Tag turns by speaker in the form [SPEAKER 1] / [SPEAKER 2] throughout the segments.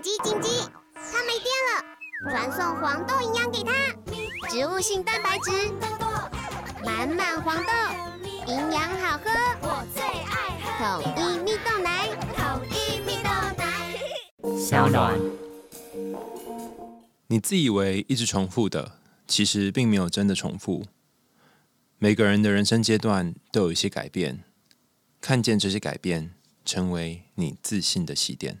[SPEAKER 1] 紧急紧急！它没电了，传送黄豆营养给它，植物性蛋白质，满满黄豆，营养好喝，我最爱喝统一蜜豆奶，统一蜜豆奶。
[SPEAKER 2] 小暖。
[SPEAKER 3] 你自以为一直重复的，其实并没有真的重复。每个人的人生阶段都有一些改变，看见这些改变，成为你自信的起点。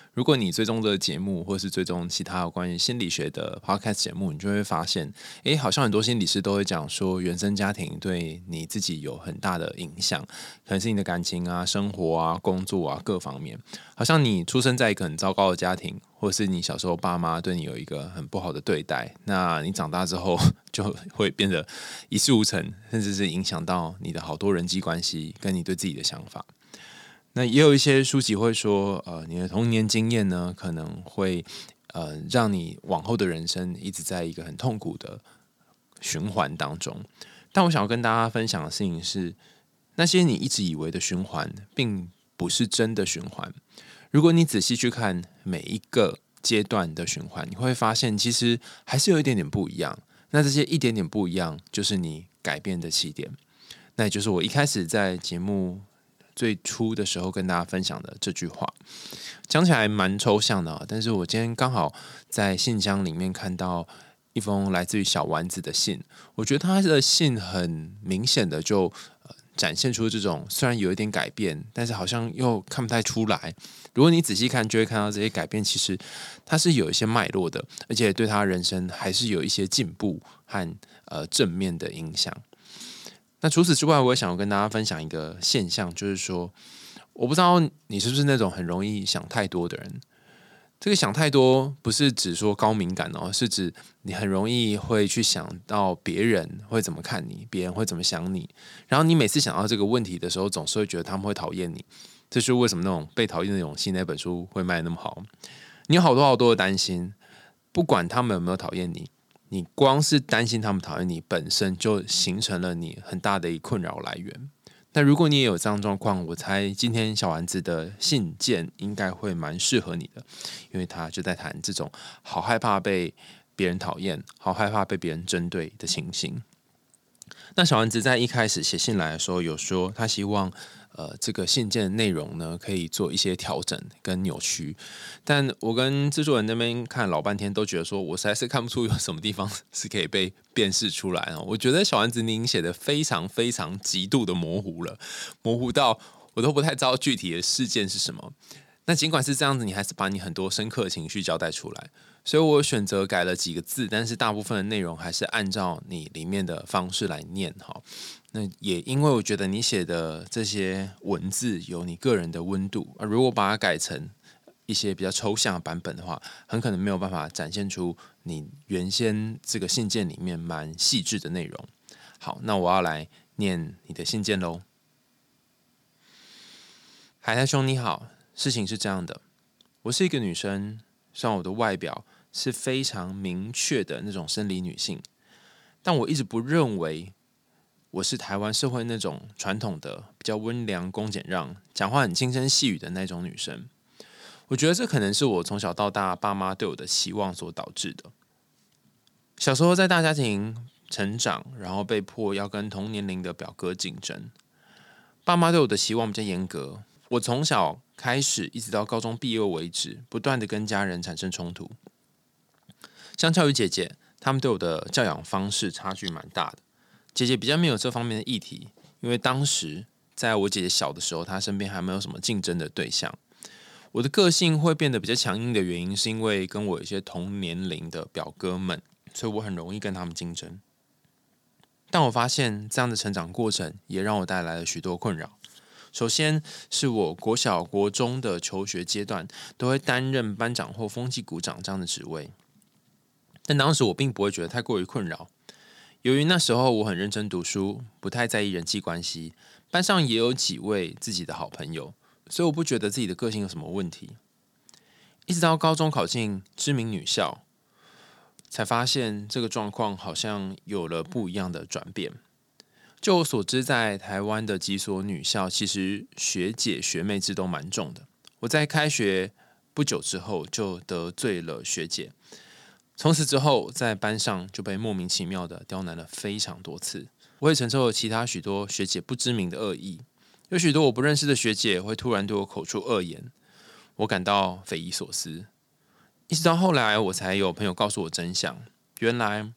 [SPEAKER 3] 如果你追踪的节目，或是追踪其他有关于心理学的 podcast 节目，你就会发现，诶，好像很多心理师都会讲说，原生家庭对你自己有很大的影响，可能是你的感情啊、生活啊、工作啊各方面。好像你出生在一个很糟糕的家庭，或是你小时候爸妈对你有一个很不好的对待，那你长大之后 就会变得一事无成，甚至是影响到你的好多人际关系，跟你对自己的想法。那也有一些书籍会说，呃，你的童年经验呢，可能会呃让你往后的人生一直在一个很痛苦的循环当中。但我想要跟大家分享的事情是，那些你一直以为的循环，并不是真的循环。如果你仔细去看每一个阶段的循环，你会发现其实还是有一点点不一样。那这些一点点不一样，就是你改变的起点。那也就是我一开始在节目。最初的时候跟大家分享的这句话，讲起来蛮抽象的，但是我今天刚好在信箱里面看到一封来自于小丸子的信，我觉得他的信很明显的就展现出这种虽然有一点改变，但是好像又看不太出来。如果你仔细看，就会看到这些改变其实它是有一些脉络的，而且对他人生还是有一些进步和呃正面的影响。那除此之外，我也想要跟大家分享一个现象，就是说，我不知道你是不是那种很容易想太多的人。这个想太多不是指说高敏感哦，是指你很容易会去想到别人会怎么看你，别人会怎么想你。然后你每次想到这个问题的时候，总是会觉得他们会讨厌你。这是为什么那种被讨厌的勇气那本书会卖那么好？你有好多好多的担心，不管他们有没有讨厌你。你光是担心他们讨厌你，本身就形成了你很大的一困扰来源。那如果你也有这样状况，我猜今天小丸子的信件应该会蛮适合你的，因为他就在谈这种好害怕被别人讨厌、好害怕被别人针对的情形。那小丸子在一开始写信来的时候，有说他希望。呃，这个信件的内容呢，可以做一些调整跟扭曲，但我跟制作人那边看老半天，都觉得说我实在是看不出有什么地方 是可以被辨识出来哦。我觉得小丸子您写的非常非常极度的模糊了，模糊到我都不太知道具体的事件是什么。那尽管是这样子，你还是把你很多深刻的情绪交代出来，所以我选择改了几个字，但是大部分的内容还是按照你里面的方式来念哈。那也因为我觉得你写的这些文字有你个人的温度，而如果把它改成一些比较抽象的版本的话，很可能没有办法展现出你原先这个信件里面蛮细致的内容。好，那我要来念你的信件喽。海苔兄你好，事情是这样的，我是一个女生，虽然我的外表是非常明确的那种生理女性，但我一直不认为。我是台湾社会那种传统的比较温良恭俭让、讲话很轻声细语的那种女生。我觉得这可能是我从小到大爸妈对我的期望所导致的。小时候在大家庭成长，然后被迫要跟同年龄的表哥竞争，爸妈对我的期望比较严格。我从小开始一直到高中毕业为止，不断的跟家人产生冲突。相较于姐姐，他们对我的教养方式差距蛮大的。姐姐比较没有这方面的议题，因为当时在我姐姐小的时候，她身边还没有什么竞争的对象。我的个性会变得比较强硬的原因，是因为跟我一些同年龄的表哥们，所以我很容易跟他们竞争。但我发现这样的成长过程也让我带来了许多困扰。首先是我国小、国中的求学阶段，都会担任班长或风纪股长这样的职位，但当时我并不会觉得太过于困扰。由于那时候我很认真读书，不太在意人际关系，班上也有几位自己的好朋友，所以我不觉得自己的个性有什么问题。一直到高中考进知名女校，才发现这个状况好像有了不一样的转变。就我所知，在台湾的几所女校，其实学姐学妹制都蛮重的。我在开学不久之后就得罪了学姐，从此之后在班上就被莫名其妙的刁难了非常多次。我也承受了其他许多学姐不知名的恶意，有许多我不认识的学姐会突然对我口出恶言，我感到匪夷所思。一直到后来，我才有朋友告诉我真相，原来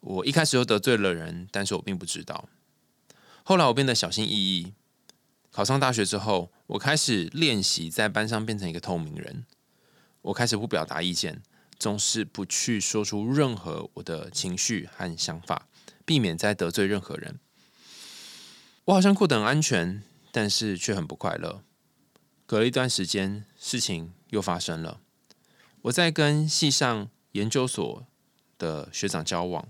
[SPEAKER 3] 我一开始就得罪了人，但是我并不知道。后来我变得小心翼翼。考上大学之后，我开始练习在班上变成一个透明人。我开始不表达意见，总是不去说出任何我的情绪和想法，避免再得罪任何人。我好像过得很安全，但是却很不快乐。隔了一段时间，事情又发生了。我在跟系上研究所的学长交往，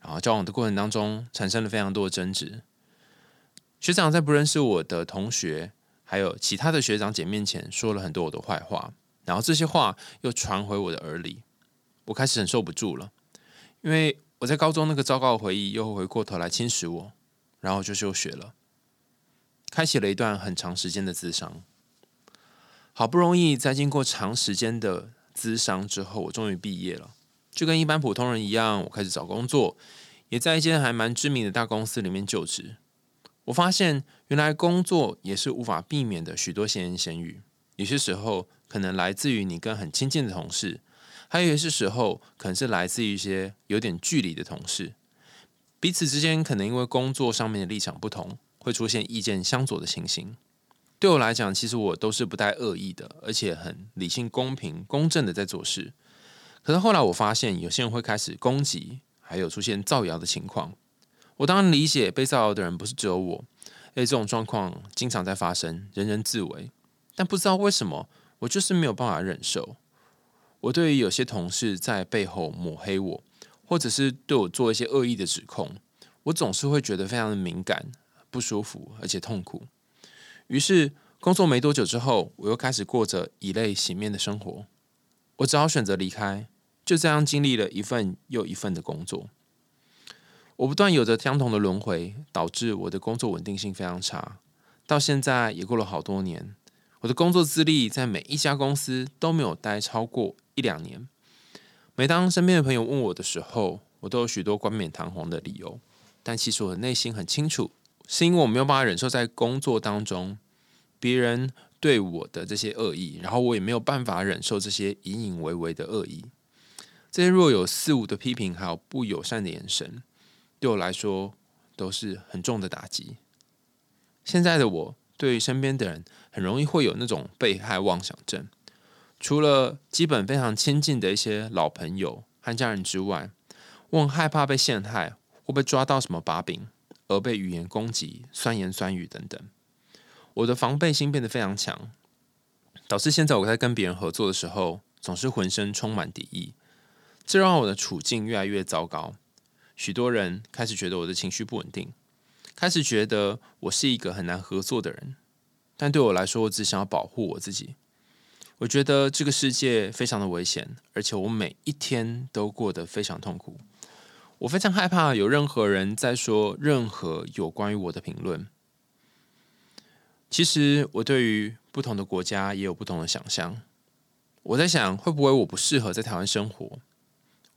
[SPEAKER 3] 然后交往的过程当中，产生了非常多的争执。学长在不认识我的同学，还有其他的学长姐面前说了很多我的坏话，然后这些话又传回我的耳里，我开始忍受不住了，因为我在高中那个糟糕的回忆又回过头来侵蚀我，然后就休学了，开启了一段很长时间的自伤。好不容易在经过长时间的咨商之后，我终于毕业了，就跟一般普通人一样，我开始找工作，也在一间还蛮知名的大公司里面就职。我发现，原来工作也是无法避免的许多闲言闲语。有些时候可能来自于你跟很亲近的同事，还有一些时候可能是来自于一些有点距离的同事。彼此之间可能因为工作上面的立场不同，会出现意见相左的情形。对我来讲，其实我都是不带恶意的，而且很理性、公平、公正的在做事。可是后来我发现，有些人会开始攻击，还有出现造谣的情况。我当然理解被造谣的人不是只有我，而且这种状况经常在发生，人人自危。但不知道为什么，我就是没有办法忍受。我对于有些同事在背后抹黑我，或者是对我做一些恶意的指控，我总是会觉得非常的敏感、不舒服，而且痛苦。于是工作没多久之后，我又开始过着以泪洗面的生活。我只好选择离开，就这样经历了一份又一份的工作。我不断有着相同的轮回，导致我的工作稳定性非常差。到现在也过了好多年，我的工作资历在每一家公司都没有待超过一两年。每当身边的朋友问我的时候，我都有许多冠冕堂皇的理由，但其实我的内心很清楚，是因为我没有办法忍受在工作当中别人对我的这些恶意，然后我也没有办法忍受这些隐隐微微的恶意，这些若有似无的批评，还有不友善的眼神。对我来说都是很重的打击。现在的我对于身边的人很容易会有那种被害妄想症。除了基本非常亲近的一些老朋友和家人之外，我很害怕被陷害，会被抓到什么把柄，而被语言攻击、酸言酸语等等。我的防备心变得非常强，导致现在我在跟别人合作的时候，总是浑身充满敌意，这让我的处境越来越糟糕。许多人开始觉得我的情绪不稳定，开始觉得我是一个很难合作的人。但对我来说，我只想要保护我自己。我觉得这个世界非常的危险，而且我每一天都过得非常痛苦。我非常害怕有任何人在说任何有关于我的评论。其实我对于不同的国家也有不同的想象。我在想，会不会我不适合在台湾生活？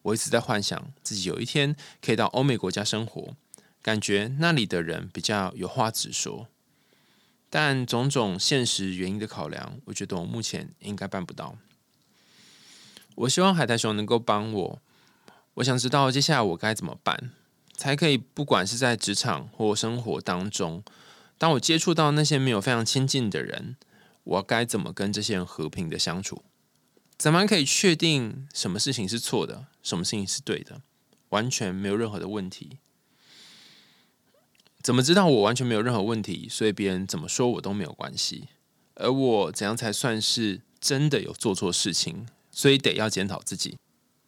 [SPEAKER 3] 我一直在幻想自己有一天可以到欧美国家生活，感觉那里的人比较有话直说。但种种现实原因的考量，我觉得我目前应该办不到。我希望海苔熊能够帮我。我想知道接下来我该怎么办，才可以不管是在职场或生活当中，当我接触到那些没有非常亲近的人，我该怎么跟这些人和平的相处？怎么可以确定什么事情是错的，什么事情是对的？完全没有任何的问题。怎么知道我完全没有任何问题？所以别人怎么说我都没有关系。而我怎样才算是真的有做错事情？所以得要检讨自己。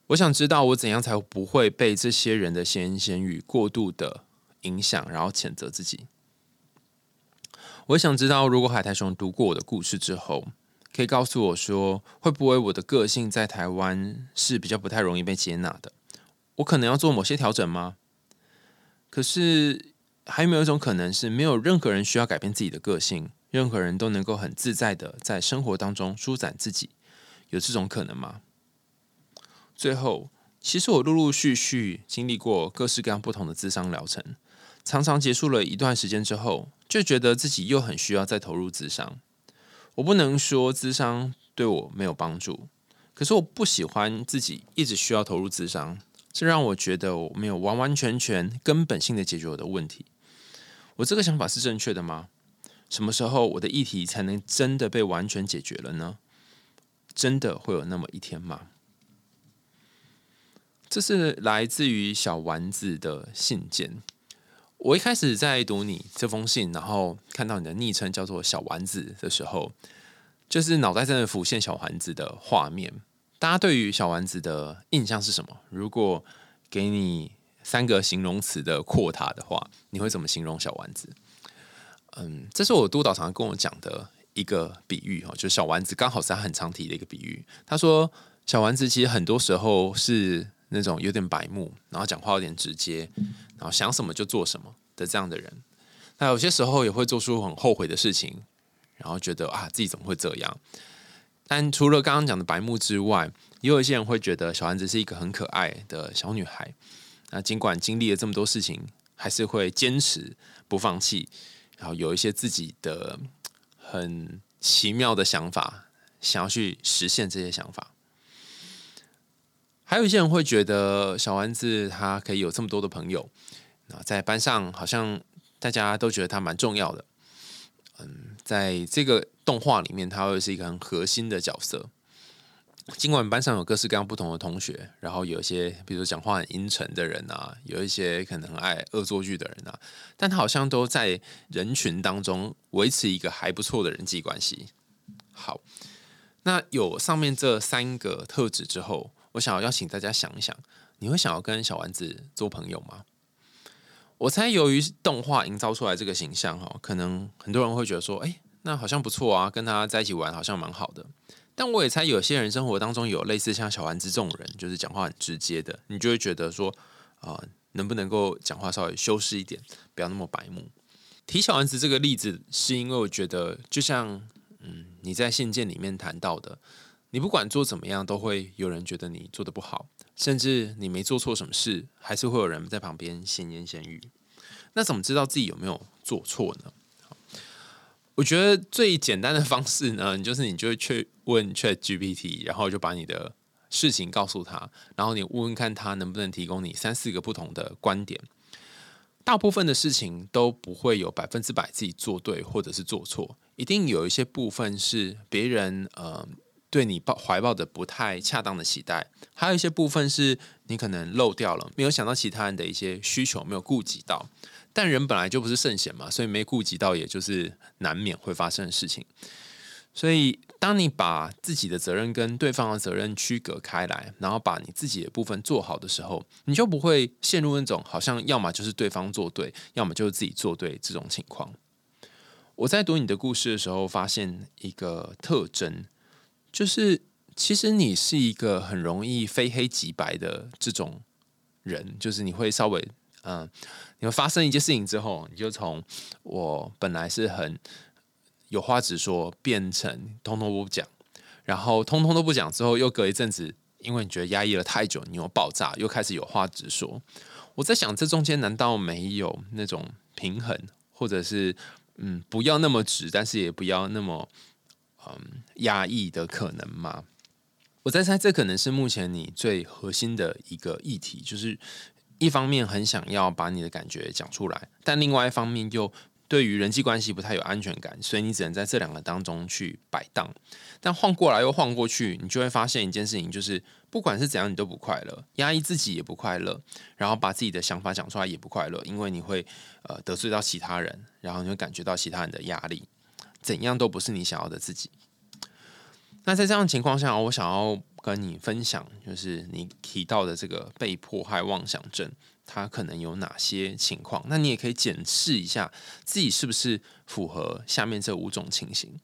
[SPEAKER 3] 我想知道我怎样才不会被这些人的闲言闲语过度的影响，然后谴责自己。我想知道，如果海苔熊读过我的故事之后，可以告诉我说，会不会我的个性在台湾是比较不太容易被接纳的？我可能要做某些调整吗？可是，还有没有一种可能是，没有任何人需要改变自己的个性，任何人都能够很自在的在生活当中舒展自己？有这种可能吗？最后，其实我陆陆续续经历过各式各样不同的智商疗程，常常结束了一段时间之后，就觉得自己又很需要再投入智商。我不能说智商对我没有帮助，可是我不喜欢自己一直需要投入智商，这让我觉得我没有完完全全根本性的解决我的问题。我这个想法是正确的吗？什么时候我的议题才能真的被完全解决了呢？真的会有那么一天吗？这是来自于小丸子的信件。我一开始在读你这封信，然后看到你的昵称叫做小丸子的时候，就是脑袋真的浮现小丸子的画面。大家对于小丸子的印象是什么？如果给你三个形容词的扩塔的话，你会怎么形容小丸子？嗯，这是我督导常跟我讲的一个比喻哈，就是小丸子刚好是他很常提的一个比喻。他说，小丸子其实很多时候是。那种有点白目，然后讲话有点直接，然后想什么就做什么的这样的人，那有些时候也会做出很后悔的事情，然后觉得啊自己怎么会这样？但除了刚刚讲的白目之外，也有一些人会觉得小丸子是一个很可爱的小女孩。那尽管经历了这么多事情，还是会坚持不放弃，然后有一些自己的很奇妙的想法，想要去实现这些想法。还有一些人会觉得小丸子他可以有这么多的朋友，那在班上好像大家都觉得他蛮重要的。嗯，在这个动画里面，他会是一个很核心的角色。尽管班上有各式各样不同的同学，然后有一些比如讲话很阴沉的人啊，有一些可能爱恶作剧的人啊，但他好像都在人群当中维持一个还不错的人际关系。好，那有上面这三个特质之后。我想要邀请大家想一想，你会想要跟小丸子做朋友吗？我猜，由于动画营造出来这个形象，哈，可能很多人会觉得说，哎，那好像不错啊，跟他在一起玩好像蛮好的。但我也猜，有些人生活当中有类似像小丸子这种人，就是讲话很直接的，你就会觉得说，啊，能不能够讲话稍微修饰一点，不要那么白目。提小丸子这个例子，是因为我觉得，就像，嗯，你在信件里面谈到的。你不管做怎么样，都会有人觉得你做的不好，甚至你没做错什么事，还是会有人在旁边闲言闲语。那怎么知道自己有没有做错呢？我觉得最简单的方式呢，就是你就去问 Chat GPT，然后就把你的事情告诉他，然后你问问看他能不能提供你三四个不同的观点。大部分的事情都不会有百分之百自己做对或者是做错，一定有一些部分是别人呃。对你抱怀抱的不太恰当的期待，还有一些部分是你可能漏掉了，没有想到其他人的一些需求，没有顾及到。但人本来就不是圣贤嘛，所以没顾及到，也就是难免会发生的事情。所以，当你把自己的责任跟对方的责任区隔开来，然后把你自己的部分做好的时候，你就不会陷入那种好像要么就是对方做对，要么就是自己做对这种情况。我在读你的故事的时候，发现一个特征。就是，其实你是一个很容易非黑即白的这种人，就是你会稍微，嗯，你会发生一件事情之后，你就从我本来是很有话直说，变成通通不讲，然后通通都不讲之后，又隔一阵子，因为你觉得压抑了太久，你又爆炸，又开始有话直说。我在想，这中间难道没有那种平衡，或者是嗯，不要那么直，但是也不要那么。嗯，压抑的可能吗？我在猜，这可能是目前你最核心的一个议题，就是一方面很想要把你的感觉讲出来，但另外一方面又对于人际关系不太有安全感，所以你只能在这两个当中去摆荡。但晃过来又晃过去，你就会发现一件事情，就是不管是怎样，你都不快乐，压抑自己也不快乐，然后把自己的想法讲出来也不快乐，因为你会呃得罪到其他人，然后你会感觉到其他人的压力。怎样都不是你想要的自己。那在这样的情况下，我想要跟你分享，就是你提到的这个被迫害妄想症它可能有哪些情况。那你也可以检视一下自己是不是符合下面这五种情形。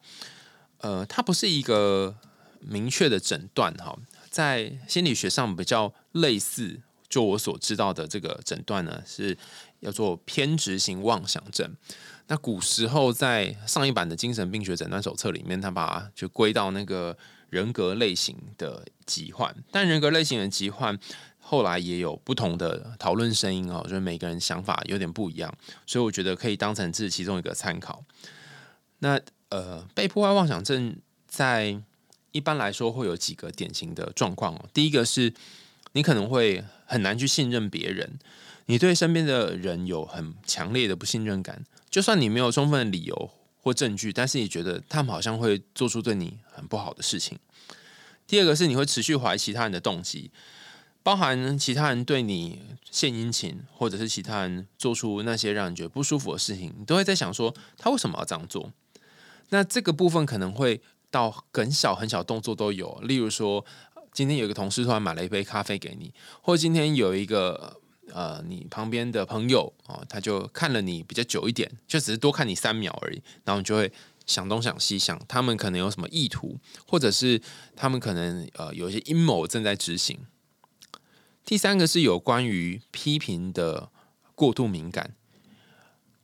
[SPEAKER 3] 呃，它不是一个明确的诊断哈，在心理学上比较类似。就我所知道的这个诊断呢，是要做偏执型妄想症。那古时候在上一版的精神病学诊断手册里面，他把就归到那个人格类型的疾患。但人格类型的疾患后来也有不同的讨论声音哦，就是每个人想法有点不一样，所以我觉得可以当成是其中一个参考。那呃，被破坏妄想症在一般来说会有几个典型的状况哦。第一个是你可能会很难去信任别人，你对身边的人有很强烈的不信任感，就算你没有充分的理由或证据，但是你觉得他们好像会做出对你很不好的事情。第二个是你会持续怀疑其他人的动机，包含其他人对你献殷勤，或者是其他人做出那些让你觉得不舒服的事情，你都会在想说他为什么要这样做？那这个部分可能会到很小很小动作都有，例如说。今天有一个同事突然买了一杯咖啡给你，或今天有一个呃你旁边的朋友哦，他就看了你比较久一点，就只是多看你三秒而已，然后你就会想东想西，想他们可能有什么意图，或者是他们可能呃有一些阴谋正在执行。第三个是有关于批评的过度敏感，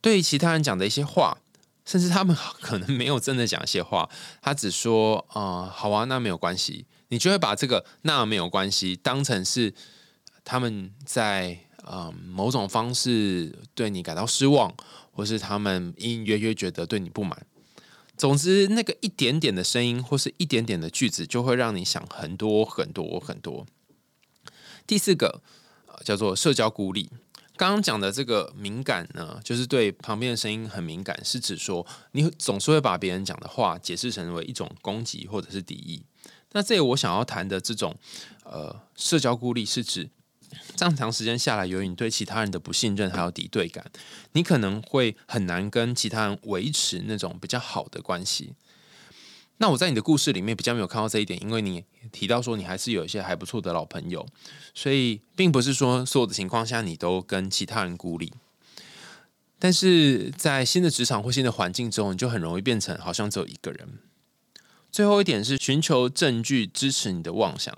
[SPEAKER 3] 对其他人讲的一些话，甚至他们可能没有真的讲一些话，他只说啊好啊，那没有关系。你就会把这个那没有关系当成是他们在呃某种方式对你感到失望，或是他们隐隐约约觉得对你不满。总之，那个一点点的声音或是一点点的句子，就会让你想很多很多很多。第四个叫做社交孤立。刚刚讲的这个敏感呢，就是对旁边的声音很敏感，是指说你总是会把别人讲的话解释成为一种攻击或者是敌意。那这里我想要谈的这种呃社交孤立，是指这样长时间下来，由于你对其他人的不信任还有敌对感，你可能会很难跟其他人维持那种比较好的关系。那我在你的故事里面比较没有看到这一点，因为你提到说你还是有一些还不错的老朋友，所以并不是说所有的情况下你都跟其他人孤立。但是在新的职场或新的环境中，你就很容易变成好像只有一个人。最后一点是寻求证据支持你的妄想。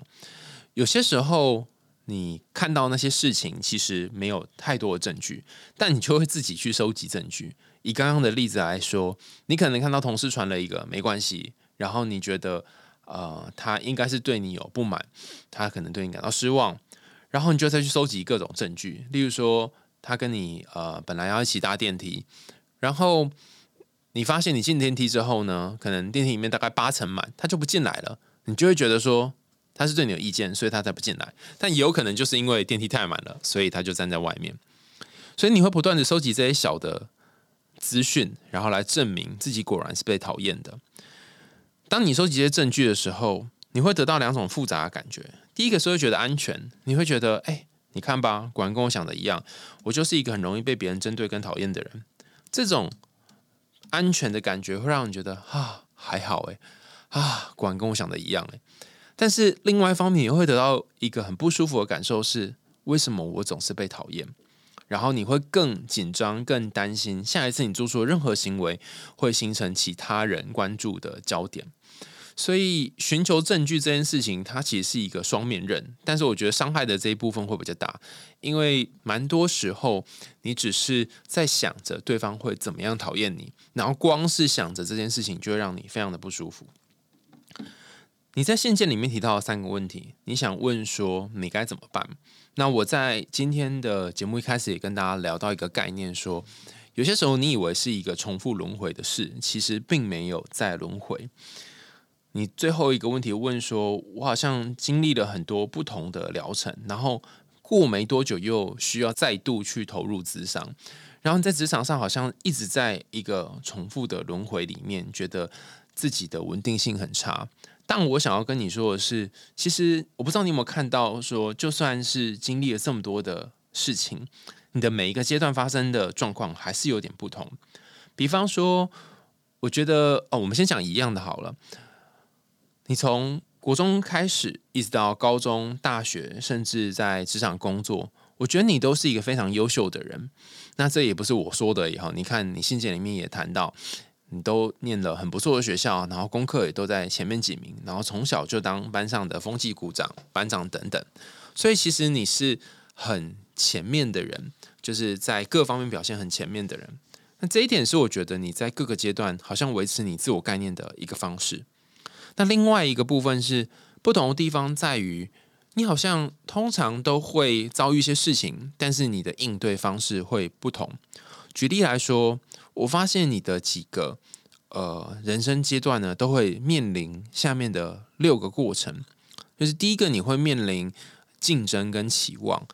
[SPEAKER 3] 有些时候，你看到那些事情其实没有太多的证据，但你就会自己去收集证据。以刚刚的例子来说，你可能看到同事传了一个没关系，然后你觉得呃他应该是对你有不满，他可能对你感到失望，然后你就再去收集各种证据。例如说，他跟你呃本来要一起搭电梯，然后。你发现你进电梯之后呢，可能电梯里面大概八成满，他就不进来了。你就会觉得说他是对你有意见，所以他才不进来。但也有可能就是因为电梯太满了，所以他就站在外面。所以你会不断的收集这些小的资讯，然后来证明自己果然是被讨厌的。当你收集这些证据的时候，你会得到两种复杂的感觉。第一个是会觉得安全，你会觉得哎，你看吧，果然跟我想的一样，我就是一个很容易被别人针对跟讨厌的人。这种。安全的感觉会让你觉得啊还好诶，啊果然跟我想的一样诶。但是另外一方面你会得到一个很不舒服的感受是为什么我总是被讨厌？然后你会更紧张、更担心下一次你做出的任何行为会形成其他人关注的焦点。所以寻求证据这件事情，它其实是一个双面刃，但是我觉得伤害的这一部分会比较大，因为蛮多时候你只是在想着对方会怎么样讨厌你，然后光是想着这件事情就会让你非常的不舒服。你在信件里面提到三个问题，你想问说你该怎么办？那我在今天的节目一开始也跟大家聊到一个概念，说有些时候你以为是一个重复轮回的事，其实并没有在轮回。你最后一个问题问说，我好像经历了很多不同的疗程，然后过没多久又需要再度去投入职场，然后你在职场上好像一直在一个重复的轮回里面，觉得自己的稳定性很差。但我想要跟你说的是，其实我不知道你有没有看到，说就算是经历了这么多的事情，你的每一个阶段发生的状况还是有点不同。比方说，我觉得哦，我们先讲一样的好了。你从国中开始，一直到高中、大学，甚至在职场工作，我觉得你都是一个非常优秀的人。那这也不是我说的，以后你看你信件里面也谈到，你都念了很不错的学校，然后功课也都在前面几名，然后从小就当班上的风纪股长、班长等等。所以其实你是很前面的人，就是在各方面表现很前面的人。那这一点是我觉得你在各个阶段好像维持你自我概念的一个方式。那另外一个部分是不同的地方在于。你好像通常都会遭遇一些事情，但是你的应对方式会不同。举例来说，我发现你的几个呃人生阶段呢，都会面临下面的六个过程。就是第一个，你会面临竞争跟期望。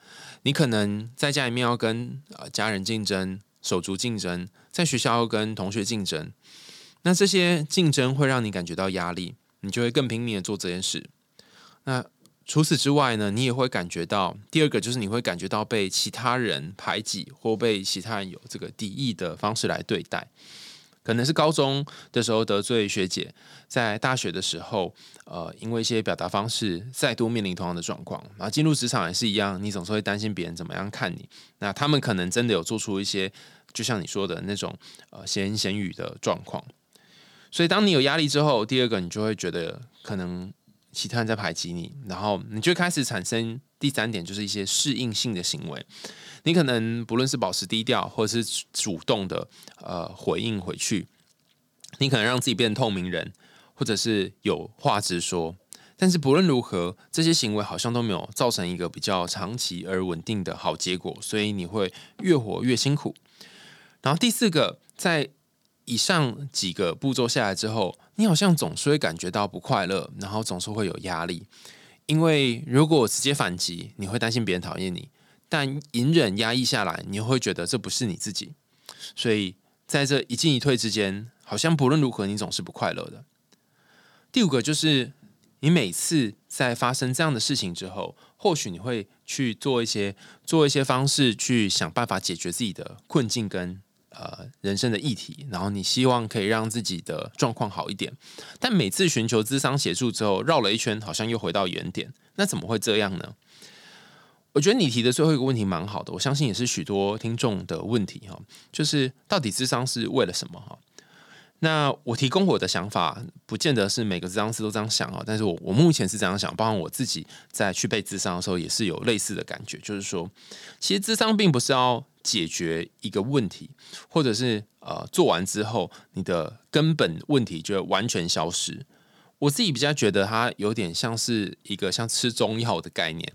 [SPEAKER 3] 你可能在家里面要跟呃家人竞争、手足竞争，在学校要跟同学竞争。那这些竞争会让你感觉到压力，你就会更拼命的做这件事。那除此之外呢，你也会感觉到第二个就是你会感觉到被其他人排挤或被其他人有这个敌意的方式来对待，可能是高中的时候得罪学姐，在大学的时候，呃，因为一些表达方式再度面临同样的状况，然后进入职场也是一样，你总是会担心别人怎么样看你，那他们可能真的有做出一些，就像你说的那种呃闲言闲语的状况，所以当你有压力之后，第二个你就会觉得可能。其他人在排挤你，然后你就开始产生第三点，就是一些适应性的行为。你可能不论是保持低调，或者是主动的呃回应回去，你可能让自己变透明人，或者是有话直说。但是不论如何，这些行为好像都没有造成一个比较长期而稳定的好结果，所以你会越活越辛苦。然后第四个，在以上几个步骤下来之后，你好像总是会感觉到不快乐，然后总是会有压力。因为如果直接反击，你会担心别人讨厌你；但隐忍压抑下来，你会觉得这不是你自己。所以在这一进一退之间，好像不论如何，你总是不快乐的。第五个就是，你每次在发生这样的事情之后，或许你会去做一些做一些方式，去想办法解决自己的困境跟。呃，人生的议题，然后你希望可以让自己的状况好一点，但每次寻求智商协助之后，绕了一圈，好像又回到原点。那怎么会这样呢？我觉得你提的最后一个问题蛮好的，我相信也是许多听众的问题哈，就是到底智商是为了什么哈？那我提供我的想法，不见得是每个智商师都这样想啊，但是我我目前是这样想，包括我自己在去背智商的时候，也是有类似的感觉，就是说，其实智商并不是要。解决一个问题，或者是呃做完之后，你的根本问题就完全消失。我自己比较觉得它有点像是一个像吃中药的概念，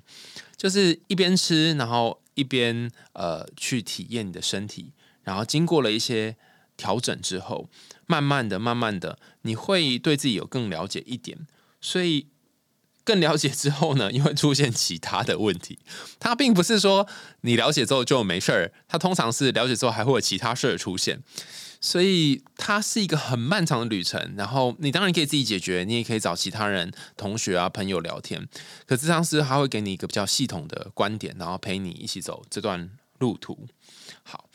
[SPEAKER 3] 就是一边吃，然后一边呃去体验你的身体，然后经过了一些调整之后，慢慢的、慢慢的，你会对自己有更了解一点，所以。更了解之后呢，因为出现其他的问题，它并不是说你了解之后就没事儿，它通常是了解之后还会有其他事儿出现，所以它是一个很漫长的旅程。然后你当然可以自己解决，你也可以找其他人、同学啊、朋友聊天。可智商师他会给你一个比较系统的观点，然后陪你一起走这段路途。好，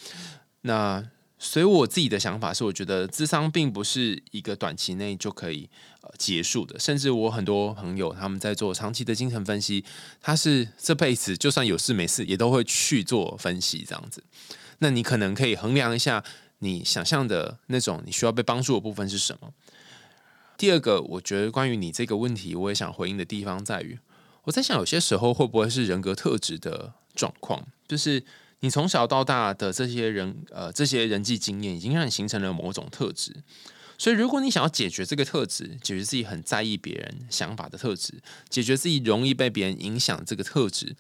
[SPEAKER 3] 那。所以我自己的想法是，我觉得智商并不是一个短期内就可以呃结束的，甚至我很多朋友他们在做长期的精神分析，他是这辈子就算有事没事也都会去做分析这样子。那你可能可以衡量一下你想象的那种你需要被帮助的部分是什么。第二个，我觉得关于你这个问题，我也想回应的地方在于，我在想有些时候会不会是人格特质的状况，就是。你从小到大的这些人，呃，这些人际经验已经让你形成了某种特质，所以如果你想要解决这个特质，解决自己很在意别人想法的特质，解决自己容易被别人影响这个特质，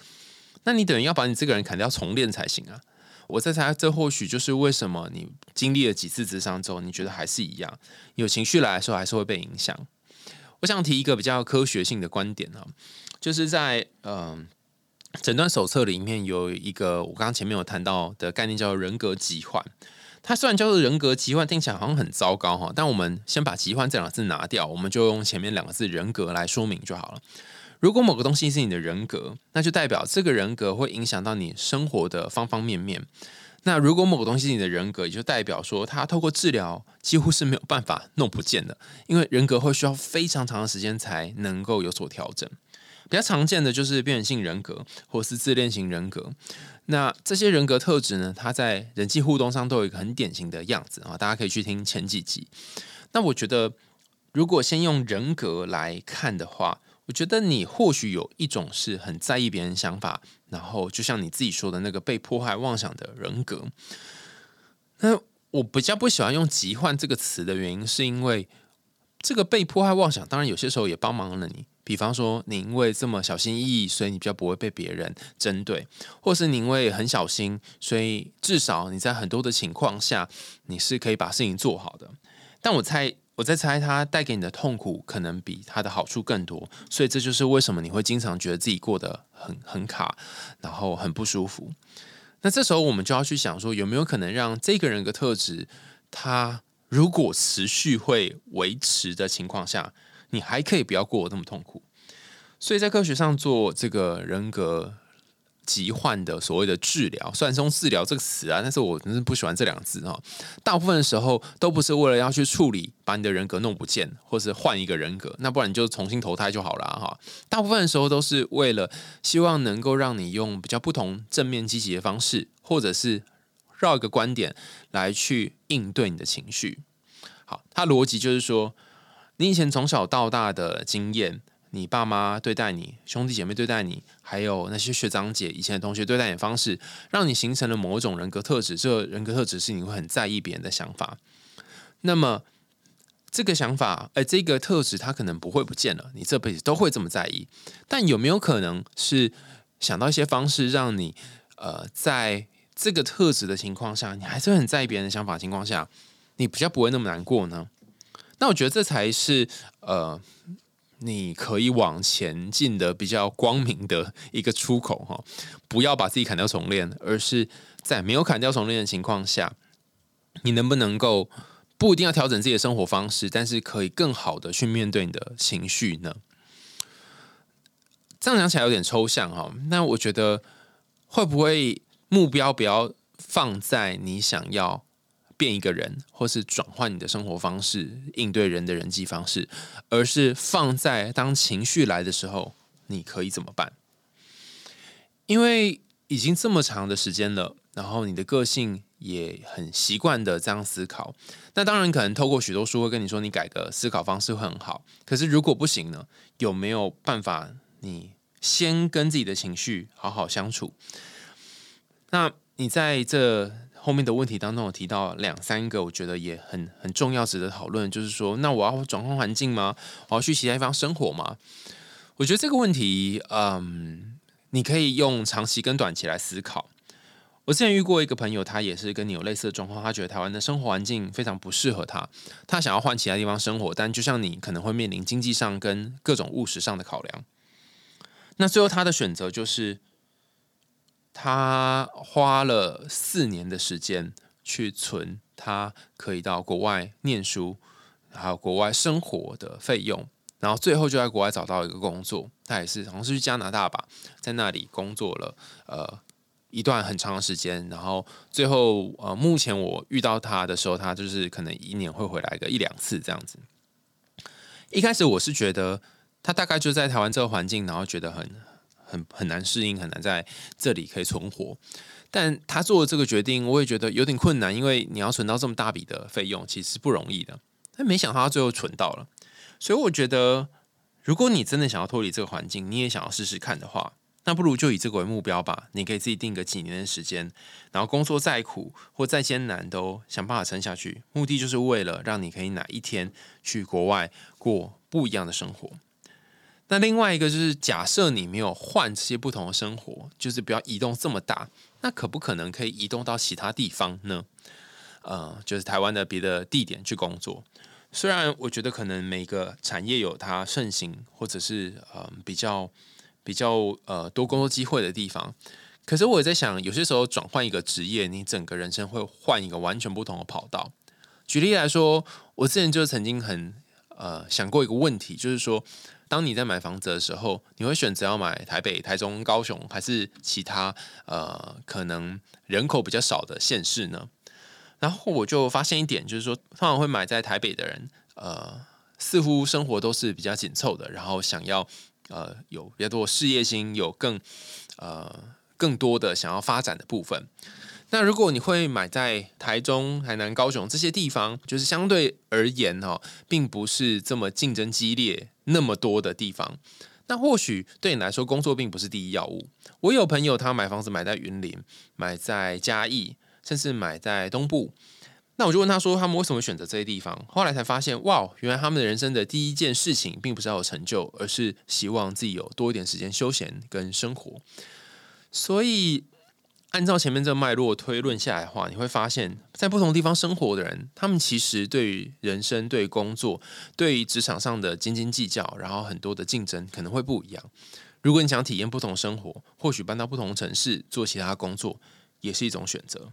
[SPEAKER 3] 那你等于要把你这个人砍掉重练才行啊！我在猜，这或许就是为什么你经历了几次智商之后，你觉得还是一样，有情绪来的时候还是会被影响。我想提一个比较科学性的观点啊，就是在嗯。诊断手册里面有一个我刚刚前面有谈到的概念，叫做人格疾患。它虽然叫做人格疾患，听起来好像很糟糕哈，但我们先把疾患这两个字拿掉，我们就用前面两个字人格来说明就好了。如果某个东西是你的人格，那就代表这个人格会影响到你生活的方方面面。那如果某个东西是你的人格，也就代表说，它透过治疗几乎是没有办法弄不见的，因为人格会需要非常长的时间才能够有所调整。比较常见的就是边缘性人格或是自恋型人格。那这些人格特质呢，它在人际互动上都有一个很典型的样子啊，大家可以去听前几集。那我觉得，如果先用人格来看的话，我觉得你或许有一种是很在意别人想法，然后就像你自己说的那个被迫害妄想的人格。那我比较不喜欢用“疾患”这个词的原因，是因为这个被迫害妄想，当然有些时候也帮忙了你。比方说，你因为这么小心翼翼，所以你比较不会被别人针对；或是你因为很小心，所以至少你在很多的情况下，你是可以把事情做好的。但我猜，我在猜，它带给你的痛苦可能比它的好处更多。所以这就是为什么你会经常觉得自己过得很很卡，然后很不舒服。那这时候我们就要去想说，有没有可能让这个人的特质，他如果持续会维持的情况下，你还可以不要过得那么痛苦。所以在科学上做这个人格疾患的所谓的治疗，虽然用治疗这个词啊，但是我真是不喜欢这两个字哈。大部分的时候都不是为了要去处理把你的人格弄不见，或是换一个人格，那不然你就重新投胎就好了哈。大部分的时候都是为了希望能够让你用比较不同正面积极的方式，或者是绕一个观点来去应对你的情绪。好，它逻辑就是说，你以前从小到大的经验。你爸妈对待你，兄弟姐妹对待你，还有那些学长姐以前的同学对待你的方式，让你形成了某种人格特质。这人格特质是你会很在意别人的想法。那么这个想法，哎，这个特质它可能不会不见了，你这辈子都会这么在意。但有没有可能是想到一些方式，让你呃，在这个特质的情况下，你还是很在意别人的想法情况下，你比较不会那么难过呢？那我觉得这才是呃。你可以往前进的比较光明的一个出口哈，不要把自己砍掉重练，而是在没有砍掉重练的情况下，你能不能够不一定要调整自己的生活方式，但是可以更好的去面对你的情绪呢？这样讲起来有点抽象哈，那我觉得会不会目标不要放在你想要？变一个人，或是转换你的生活方式，应对人的人际方式，而是放在当情绪来的时候，你可以怎么办？因为已经这么长的时间了，然后你的个性也很习惯的这样思考。那当然，可能透过许多书会跟你说，你改个思考方式会很好。可是如果不行呢？有没有办法？你先跟自己的情绪好好相处。那你在这。后面的问题当中，有提到两三个，我觉得也很很重要，值得讨论。就是说，那我要转换环境吗？我要去其他地方生活吗？我觉得这个问题，嗯，你可以用长期跟短期来思考。我之前遇过一个朋友，他也是跟你有类似的状况，他觉得台湾的生活环境非常不适合他，他想要换其他地方生活，但就像你可能会面临经济上跟各种务实上的考量。那最后他的选择就是。他花了四年的时间去存，他可以到国外念书，还有国外生活的费用，然后最后就在国外找到一个工作。他也是好像是去加拿大吧，在那里工作了呃一段很长的时间，然后最后呃目前我遇到他的时候，他就是可能一年会回来个一两次这样子。一开始我是觉得他大概就在台湾这个环境，然后觉得很。很很难适应，很难在这里可以存活。但他做的这个决定，我也觉得有点困难，因为你要存到这么大笔的费用，其实不容易的。但没想到他最后存到了，所以我觉得，如果你真的想要脱离这个环境，你也想要试试看的话，那不如就以这个为目标吧。你可以自己定个几年的时间，然后工作再苦或再艰难，都想办法撑下去。目的就是为了让你可以哪一天去国外过不一样的生活。那另外一个就是，假设你没有换这些不同的生活，就是不要移动这么大，那可不可能可以移动到其他地方呢？呃，就是台湾的别的地点去工作。虽然我觉得可能每个产业有它盛行，或者是呃比较比较呃多工作机会的地方，可是我也在想，有些时候转换一个职业，你整个人生会换一个完全不同的跑道。举例来说，我之前就曾经很呃想过一个问题，就是说。当你在买房子的时候，你会选择要买台北、台中、高雄，还是其他呃可能人口比较少的县市呢？然后我就发现一点，就是说，通常会买在台北的人，呃，似乎生活都是比较紧凑的，然后想要呃有比较多事业心，有更呃更多的想要发展的部分。那如果你会买在台中、台南、高雄这些地方，就是相对而言哈，并不是这么竞争激烈那么多的地方。那或许对你来说，工作并不是第一要务。我有朋友他买房子买在云林，买在嘉义，甚至买在东部。那我就问他说，他们为什么选择这些地方？后来才发现，哇，原来他们的人生的第一件事情，并不是要有成就，而是希望自己有多一点时间休闲跟生活。所以。按照前面这个脉络推论下来的话，你会发现在不同地方生活的人，他们其实对于人生、对工作、对于职场上的斤斤计较，然后很多的竞争可能会不一样。如果你想体验不同生活，或许搬到不同城市做其他工作也是一种选择。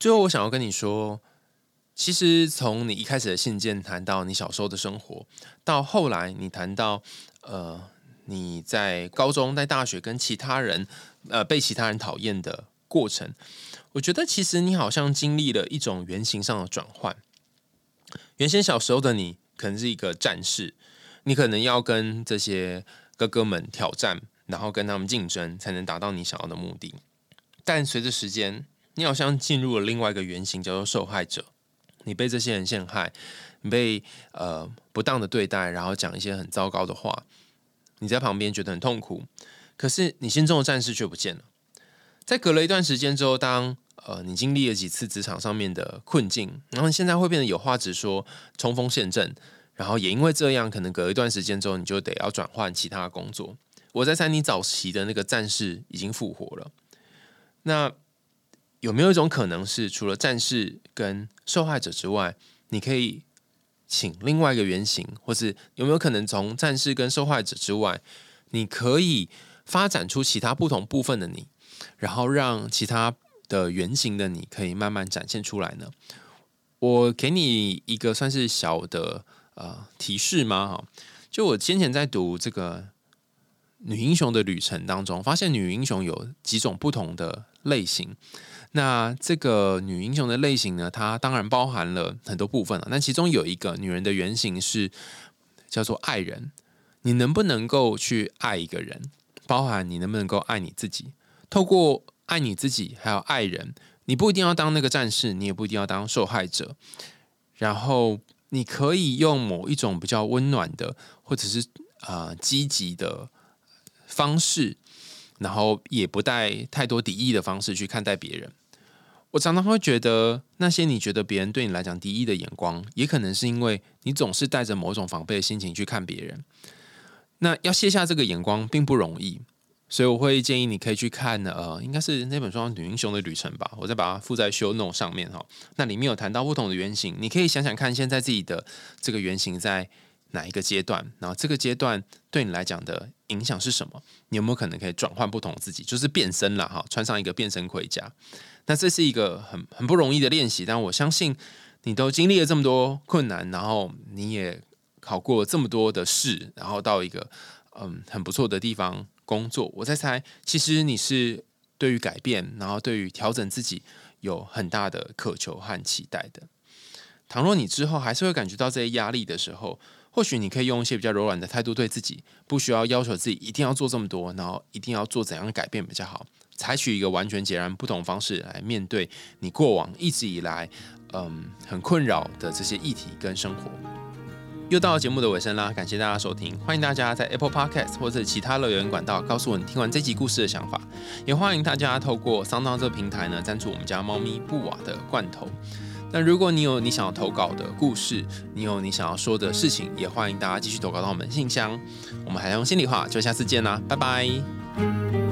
[SPEAKER 3] 最后，我想要跟你说，其实从你一开始的信件谈到你小时候的生活，到后来你谈到呃。你在高中、在大学跟其他人，呃，被其他人讨厌的过程，我觉得其实你好像经历了一种原型上的转换。原先小时候的你可能是一个战士，你可能要跟这些哥哥们挑战，然后跟他们竞争，才能达到你想要的目的。但随着时间，你好像进入了另外一个原型，叫做受害者。你被这些人陷害，你被呃不当的对待，然后讲一些很糟糕的话。你在旁边觉得很痛苦，可是你心中的战士却不见了。在隔了一段时间之后，当呃你经历了几次职场上面的困境，然后现在会变得有话直说，冲锋陷阵，然后也因为这样，可能隔一段时间之后，你就得要转换其他工作。我在猜你早期的那个战士已经复活了。那有没有一种可能是，除了战士跟受害者之外，你可以？请另外一个原型，或是有没有可能从战士跟受害者之外，你可以发展出其他不同部分的你，然后让其他的原型的你可以慢慢展现出来呢？我给你一个算是小的呃提示吗？哈，就我先前在读这个女英雄的旅程当中，发现女英雄有几种不同的类型。那这个女英雄的类型呢？它当然包含了很多部分了。那其中有一个女人的原型是叫做爱人。你能不能够去爱一个人？包含你能不能够爱你自己？透过爱你自己，还有爱人，你不一定要当那个战士，你也不一定要当受害者。然后你可以用某一种比较温暖的，或者是啊积极的方式，然后也不带太多敌意的方式去看待别人。我常常会觉得，那些你觉得别人对你来讲敌意的眼光，也可能是因为你总是带着某种防备的心情去看别人。那要卸下这个眼光并不容易，所以我会建议你可以去看呃，应该是那本书《女英雄的旅程》吧，我再把它附在 show no 上面哈。那里面有谈到不同的原型，你可以想想看，现在自己的这个原型在哪一个阶段，然后这个阶段对你来讲的影响是什么？你有没有可能可以转换不同自己，就是变身了哈，穿上一个变身盔甲。那这是一个很很不容易的练习，但我相信你都经历了这么多困难，然后你也考过这么多的试，然后到一个嗯很不错的地方工作。我在猜，其实你是对于改变，然后对于调整自己有很大的渴求和期待的。倘若你之后还是会感觉到这些压力的时候，或许你可以用一些比较柔软的态度对自己，不需要要求自己一定要做这么多，然后一定要做怎样的改变比较好。采取一个完全截然不同方式来面对你过往一直以来嗯很困扰的这些议题跟生活。又到节目的尾声啦，感谢大家收听，欢迎大家在 Apple Podcast 或者其他留言管道告诉我你听完这集故事的想法，也欢迎大家透过桑当这个平台呢赞助我们家猫咪布瓦的罐头。那如果你有你想要投稿的故事，你有你想要说的事情，也欢迎大家继续投稿到我们信箱。我们还用心里话，就下次见啦，拜拜。